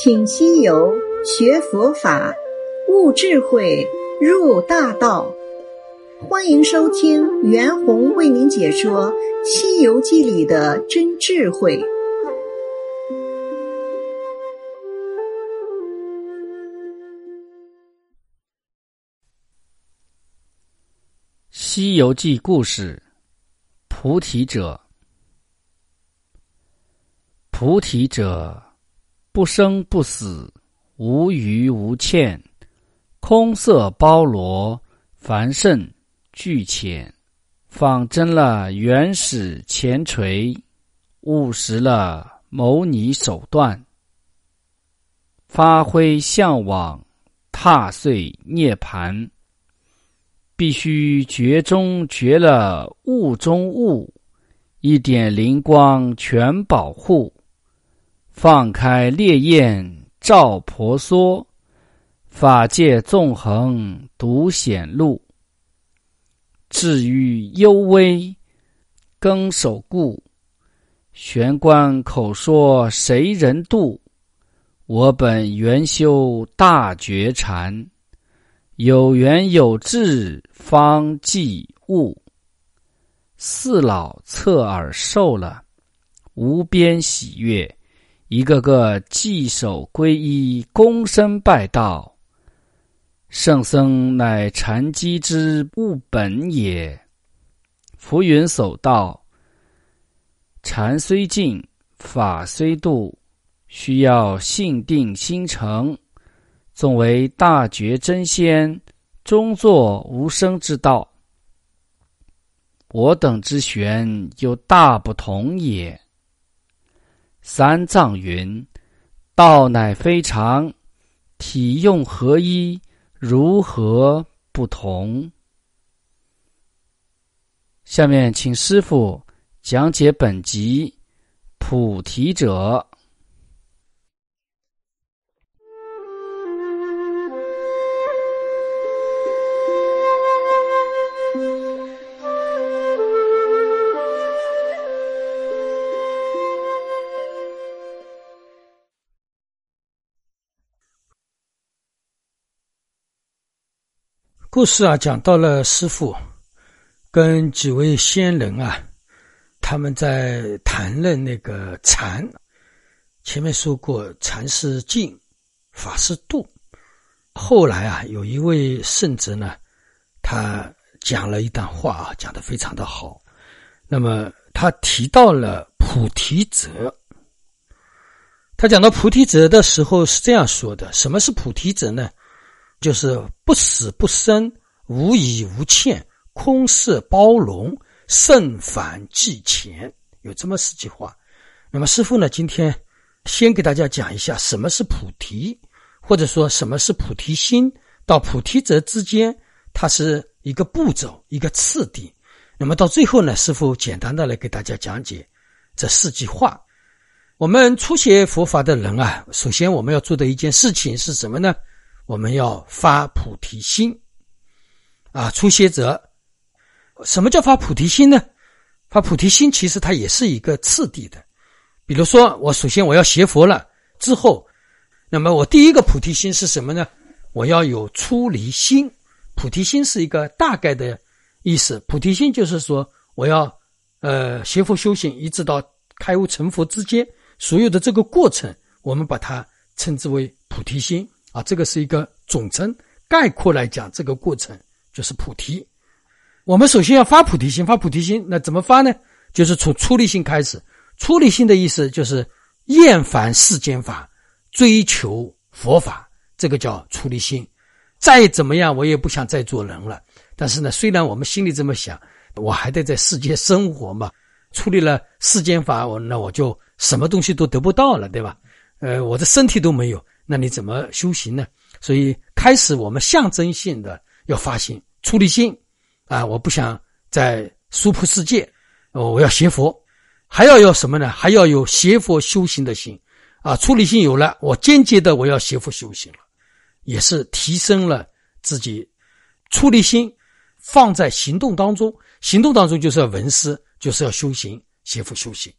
请西游学佛法，悟智慧，入大道。欢迎收听袁弘为您解说《西游记》里的真智慧。《西游记》故事：菩提者，菩提者。不生不死，无余无欠，空色包罗，凡圣俱浅，仿真了原始前垂，务实了牟尼手段，发挥向往，踏碎涅盘，必须绝中绝了物中物，一点灵光全保护。放开烈焰照婆娑，法界纵横独显露。至于幽微更守固，玄关口说谁人度？我本原修大觉禅，有缘有智方即悟。四老侧耳受了，无边喜悦。一个个稽首皈依，躬身拜道。圣僧乃禅机之物本也。浮云叟道，禅虽静，法虽度，需要性定心诚。纵为大觉真仙，终作无生之道。我等之玄，有大不同也。三藏云：“道乃非常，体用合一，如何不同？”下面请师傅讲解本集《菩提者》。故事啊，讲到了师傅跟几位仙人啊，他们在谈论那个禅。前面说过，禅是静，法是度。后来啊，有一位圣者呢，他讲了一段话啊，讲的非常的好。那么他提到了菩提者。他讲到菩提者的时候是这样说的：什么是菩提者呢？就是不死不生，无以无欠，空色包容，圣凡即前，有这么四句话。那么师傅呢，今天先给大家讲一下什么是菩提，或者说什么是菩提心，到菩提者之间，它是一个步骤，一个次第。那么到最后呢，师傅简单的来给大家讲解这四句话。我们初学佛法的人啊，首先我们要做的一件事情是什么呢？我们要发菩提心，啊，初学者，什么叫发菩提心呢？发菩提心其实它也是一个次第的。比如说，我首先我要学佛了之后，那么我第一个菩提心是什么呢？我要有出离心。菩提心是一个大概的意思。菩提心就是说，我要呃学佛修行，一直到开悟成佛之间，所有的这个过程，我们把它称之为菩提心。啊，这个是一个总称，概括来讲，这个过程就是菩提。我们首先要发菩提心，发菩提心，那怎么发呢？就是从出离心开始。出离心的意思就是厌烦世间法，追求佛法，这个叫出离心。再怎么样，我也不想再做人了。但是呢，虽然我们心里这么想，我还得在世间生活嘛。处理了世间法，我那我就什么东西都得不到了，对吧？呃，我的身体都没有。那你怎么修行呢？所以开始我们象征性的要发心出离心，啊，我不想在娑婆世界，我要学佛，还要有什么呢？还要有学佛修行的心，啊，出离心有了，我间接的我要学佛修行了，也是提升了自己出离心，放在行动当中，行动当中就是要闻思，就是要修行学佛修行，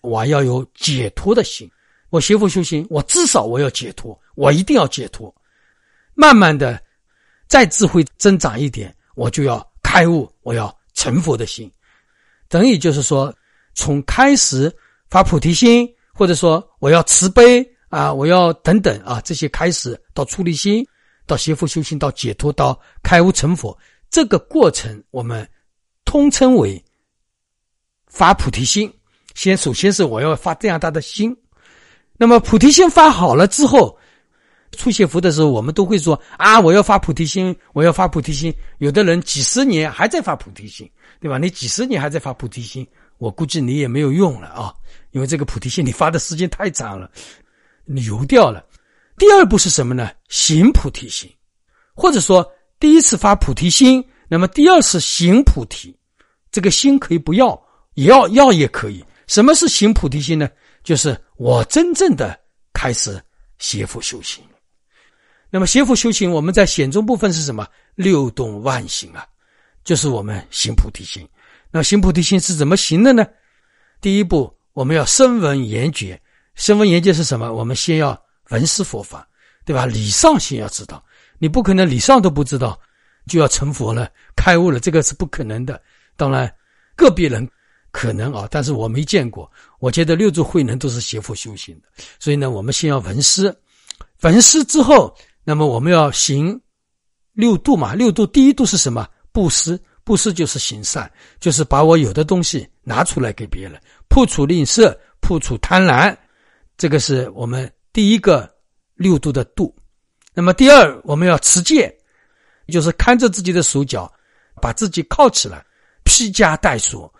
我要有解脱的心。我学佛修行，我至少我要解脱，我一定要解脱。慢慢的，再智慧增长一点，我就要开悟，我要成佛的心。等于就是说，从开始发菩提心，或者说我要慈悲啊，我要等等啊，这些开始到出离心，到学佛修行，到解脱，到开悟成佛，这个过程我们通称为发菩提心。先，首先是我要发这样大的心，那么菩提心发好了之后，出现福的时候，我们都会说啊，我要发菩提心，我要发菩提心。有的人几十年还在发菩提心，对吧？你几十年还在发菩提心，我估计你也没有用了啊，因为这个菩提心你发的时间太长了，你油掉了。第二步是什么呢？行菩提心，或者说第一次发菩提心，那么第二次行菩提，这个心可以不要，也要要也可以。什么是行菩提心呢？就是我真正的开始邪佛修行。那么邪佛修行，我们在显宗部分是什么？六动万行啊，就是我们行菩提心。那行菩提心是怎么行的呢？第一步，我们要声闻言觉。声闻言觉是什么？我们先要闻思佛法，对吧？理上先要知道，你不可能理上都不知道就要成佛了、开悟了，这个是不可能的。当然，个别人。可能啊，但是我没见过。我觉得六祖慧能都是邪佛修行的，所以呢，我们先要闻思，闻思之后，那么我们要行六度嘛。六度第一度是什么？布施，布施就是行善，就是把我有的东西拿出来给别人，破除吝啬，破除贪婪，这个是我们第一个六度的度。那么第二，我们要持戒，就是看着自己的手脚，把自己铐起来，披枷带锁。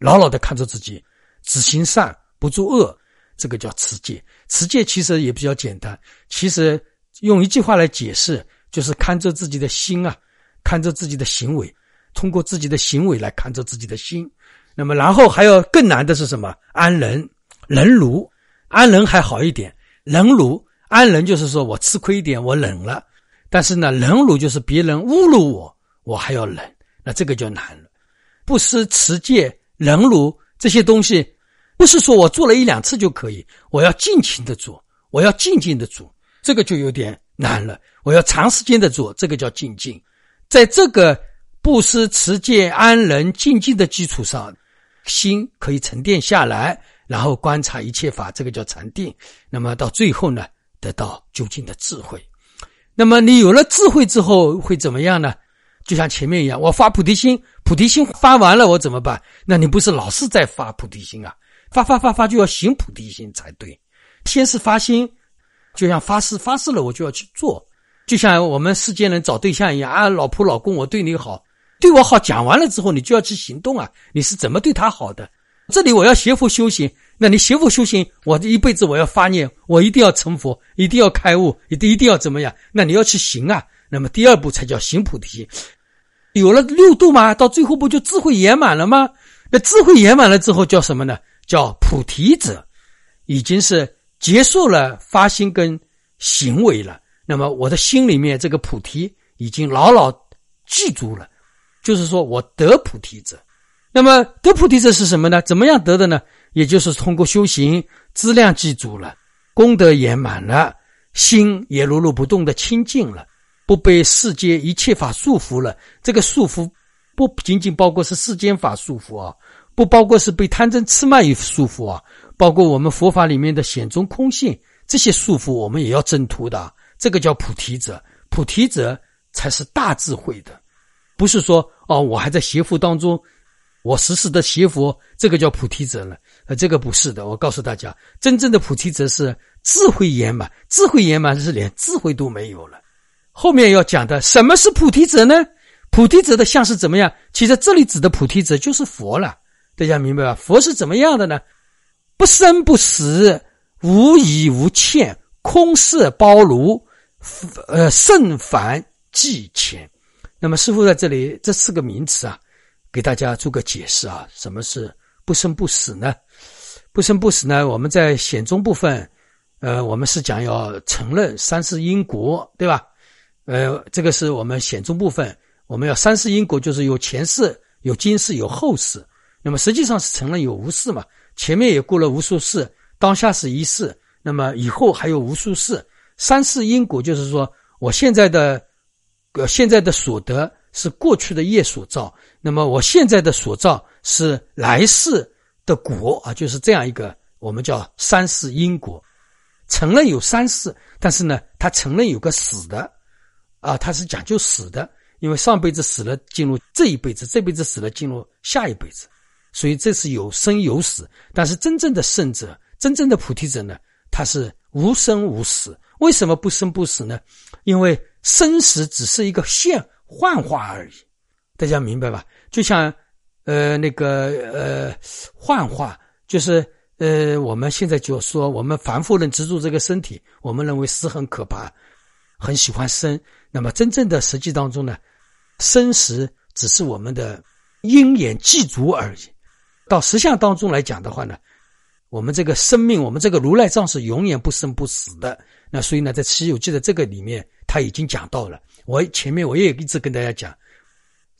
牢牢的看着自己，只行善不做恶，这个叫持戒。持戒其实也比较简单，其实用一句话来解释，就是看着自己的心啊，看着自己的行为，通过自己的行为来看着自己的心。那么，然后还要更难的是什么？安忍，忍辱。安忍还好一点，忍辱。安忍就是说我吃亏一点，我忍了。但是呢，忍辱就是别人侮辱我，我还要忍，那这个就难了。不思持戒。忍辱这些东西，不是说我做了一两次就可以，我要尽情的做，我要静静的做，这个就有点难了。我要长时间的做，这个叫静静。在这个不思持戒、安忍、静静的基础上，心可以沉淀下来，然后观察一切法，这个叫禅定。那么到最后呢，得到究竟的智慧。那么你有了智慧之后会怎么样呢？就像前面一样，我发菩提心，菩提心发完了，我怎么办？那你不是老是在发菩提心啊？发发发发就要行菩提心才对。先是发心，就像发誓，发誓了我就要去做。就像我们世间人找对象一样啊，老婆老公，我对你好，对我好，讲完了之后，你就要去行动啊。你是怎么对他好的？这里我要学佛修行，那你学佛修行，我这一辈子我要发念，我一定要成佛，一定要开悟，一定一定要怎么样？那你要去行啊。那么第二步才叫行菩提心，有了六度嘛，到最后不就智慧圆满了吗？那智慧圆满了之后叫什么呢？叫菩提者，已经是结束了发心跟行为了。那么我的心里面这个菩提已经牢牢记住了，就是说我得菩提者。那么得菩提者是什么呢？怎么样得的呢？也就是通过修行质量记住了，功德圆满了，心也如如不动的清净了。不被世间一切法束缚了，这个束缚不仅仅包括是世间法束缚啊，不包括是被贪嗔痴慢于束缚啊，包括我们佛法里面的显宗空性这些束缚，我们也要挣脱的。这个叫菩提者，菩提者才是大智慧的，不是说哦，我还在邪佛当中，我时时的邪佛，这个叫菩提者了。呃，这个不是的，我告诉大家，真正的菩提者是智慧圆满，智慧圆满是连智慧都没有了。后面要讲的什么是菩提者呢？菩提者的相是怎么样？其实这里指的菩提者就是佛了，大家明白吧？佛是怎么样的呢？不生不死，无以无欠，空色包如，呃，圣凡寂前。那么师傅在这里这四个名词啊，给大家做个解释啊。什么是不生不死呢？不生不死呢？我们在显宗部分，呃，我们是讲要承认三世因果，对吧？呃，这个是我们显宗部分，我们要三世因果，就是有前世、有今世、有后世。那么实际上是承认有无世嘛？前面也过了无数世，当下是一世，那么以后还有无数世。三世因果就是说，我现在的呃现在的所得是过去的业所造，那么我现在的所造是来世的果啊，就是这样一个我们叫三世因果。承认有三世，但是呢，他承认有个死的啊，他是讲究死的，因为上辈子死了进入这一辈子，这辈子死了进入下一辈子，所以这是有生有死。但是真正的圣者，真正的菩提者呢，他是无生无死。为什么不生不死呢？因为生死只是一个现幻化而已，大家明白吧？就像呃那个呃幻化，就是呃我们现在就说我们凡夫人执着这个身体，我们认为死很可怕，很喜欢生。那么真正的实际当中呢，生死只是我们的因缘记足而已。到实相当中来讲的话呢，我们这个生命，我们这个如来藏是永远不生不死的。那所以呢，在《西游记》的这个里面，他已经讲到了。我前面我也一直跟大家讲，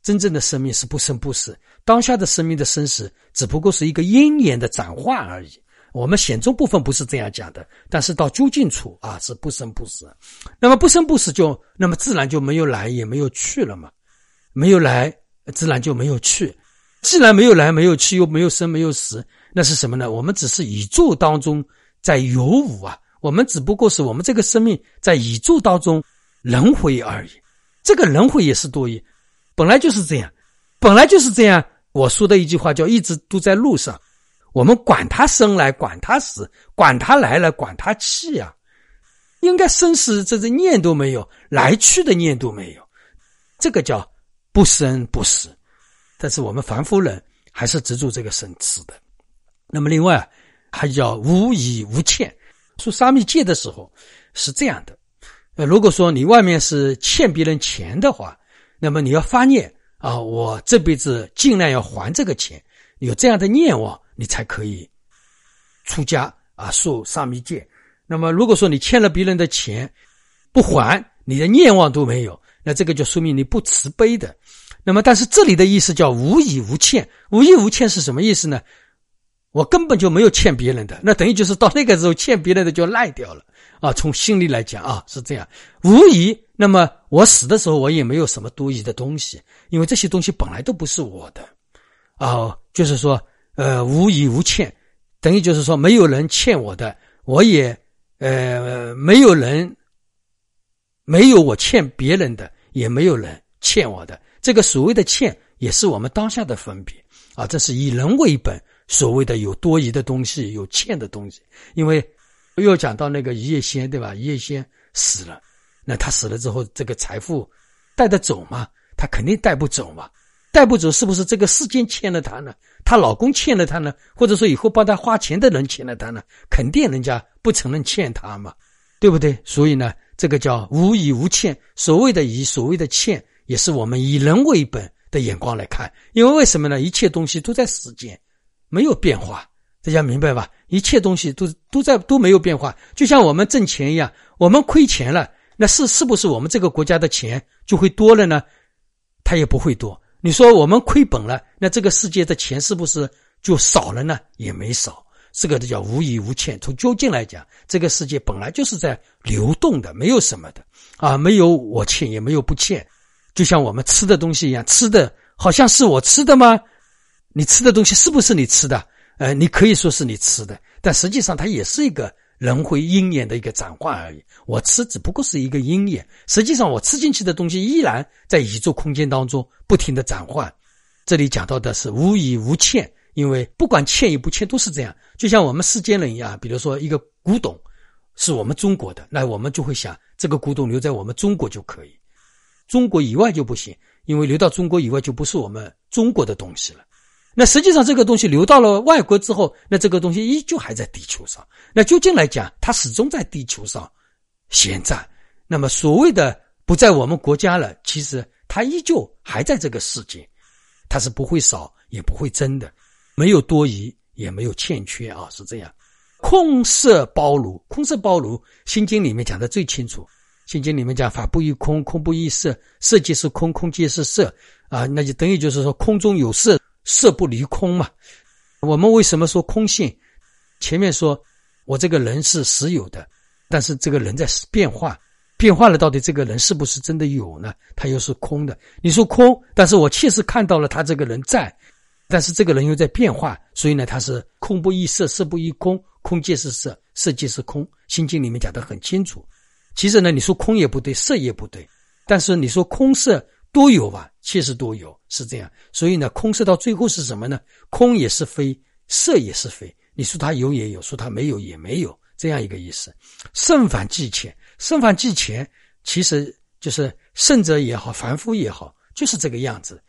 真正的生命是不生不死，当下的生命的生死只不过是一个因缘的转化而已。我们显宗部分不是这样讲的，但是到究竟处啊，是不生不死。那么不生不死就那么自然就没有来也没有去了嘛，没有来自然就没有去，既然没有来没有去又没有生没有死，那是什么呢？我们只是宇宙当中在有无啊。我们只不过是我们这个生命在宇宙当中轮回而已，这个轮回也是多余，本来就是这样，本来就是这样。我说的一句话叫“一直都在路上”，我们管他生来，管他死，管他来了，管他去呀，应该生死这这念都没有，来去的念都没有，这个叫不生不死。但是我们凡夫人还是执着这个生死的。那么另外还叫无以无欠。说沙弥戒的时候是这样的，呃，如果说你外面是欠别人钱的话，那么你要发念啊，我这辈子尽量要还这个钱，有这样的念望，你才可以出家啊，受沙弥戒。那么如果说你欠了别人的钱不还，你的念望都没有，那这个就说明你不慈悲的。那么但是这里的意思叫无以无欠，无以无欠是什么意思呢？我根本就没有欠别人的，那等于就是到那个时候欠别人的就赖掉了啊！从心里来讲啊，是这样。无疑，那么我死的时候我也没有什么多余的东西，因为这些东西本来都不是我的啊。就是说，呃，无以无欠，等于就是说没有人欠我的，我也呃没有人没有我欠别人的，也没有人欠我的。这个所谓的欠，也是我们当下的分别啊。这是以人为本。所谓的有多余的东西，有欠的东西，因为又讲到那个一叶仙，对吧？一叶仙死了，那他死了之后，这个财富带得走吗？他肯定带不走嘛，带不走，是不是这个世间欠了他呢？她老公欠了她呢？或者说以后帮她花钱的人欠了她呢？肯定人家不承认欠她嘛，对不对？所以呢，这个叫无以无欠。所谓的以，所谓的欠，也是我们以人为本的眼光来看，因为为什么呢？一切东西都在时间。没有变化，大家明白吧？一切东西都都在都没有变化，就像我们挣钱一样，我们亏钱了，那是是不是我们这个国家的钱就会多了呢？它也不会多。你说我们亏本了，那这个世界的钱是不是就少了呢？也没少。这个叫无以无欠。从究竟来讲，这个世界本来就是在流动的，没有什么的啊，没有我欠，也没有不欠。就像我们吃的东西一样，吃的好像是我吃的吗？你吃的东西是不是你吃的？呃，你可以说是你吃的，但实际上它也是一个轮回因缘的一个转换而已。我吃只不过是一个因缘，实际上我吃进去的东西依然在宇宙空间当中不停的转换。这里讲到的是无以无欠，因为不管欠与不欠都是这样。就像我们世间人一样，比如说一个古董是我们中国的，那我们就会想这个古董留在我们中国就可以，中国以外就不行，因为留到中国以外就不是我们中国的东西了。那实际上，这个东西流到了外国之后，那这个东西依旧还在地球上。那究竟来讲，它始终在地球上闲站。那么所谓的不在我们国家了，其实它依旧还在这个世界，它是不会少也不会增的，没有多余也没有欠缺啊，是这样。空色包如，空色包如，《心经》里面讲的最清楚，《心经》里面讲法不异空，空不异色，色即是空，空即是色啊，那就等于就是说空中有色。色不离空嘛？我们为什么说空性？前面说，我这个人是实有的，但是这个人在变化，变化了，到底这个人是不是真的有呢？他又是空的。你说空，但是我确实看到了他这个人在，但是这个人又在变化，所以呢，他是空不异色，色不异空，空即是色，色即是空。心经里面讲得很清楚。其实呢，你说空也不对，色也不对，但是你说空色都有吧？确实都有，是这样。所以呢，空色到最后是什么呢？空也是非，色也是非。你说它有也有，说它没有也没有，这样一个意思。圣反即前，圣反即前，其实就是圣者也好，凡夫也好，就是这个样子。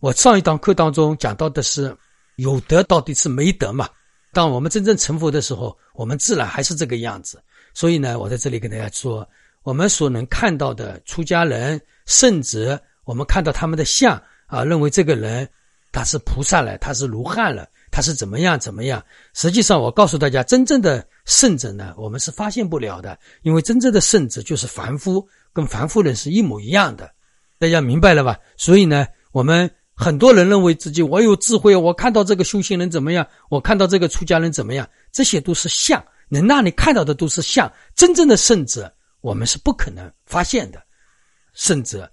我上一堂课当中讲到的是有德到底是没德嘛？当我们真正成佛的时候，我们自然还是这个样子。所以呢，我在这里跟大家说，我们所能看到的出家人、圣者，我们看到他们的相啊，认为这个人他是菩萨了，他是如汉了，他是怎么样怎么样？实际上，我告诉大家，真正的圣者呢，我们是发现不了的，因为真正的圣者就是凡夫，跟凡夫人是一模一样的。大家明白了吧？所以呢，我们很多人认为自己我有智慧，我看到这个修行人怎么样，我看到这个出家人怎么样，这些都是相。能让你看到的都是相真正的圣者，我们是不可能发现的。圣者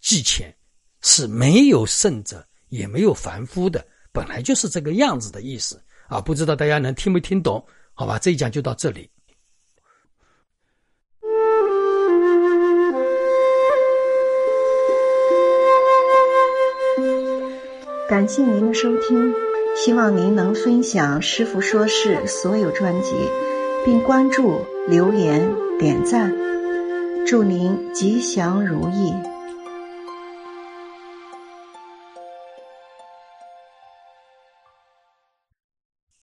即前，是没有圣者，也没有凡夫的，本来就是这个样子的意思啊！不知道大家能听没听懂？好吧，这一讲就到这里。感谢您的收听，希望您能分享《师傅说事》所有专辑。并关注、留言、点赞，祝您吉祥如意。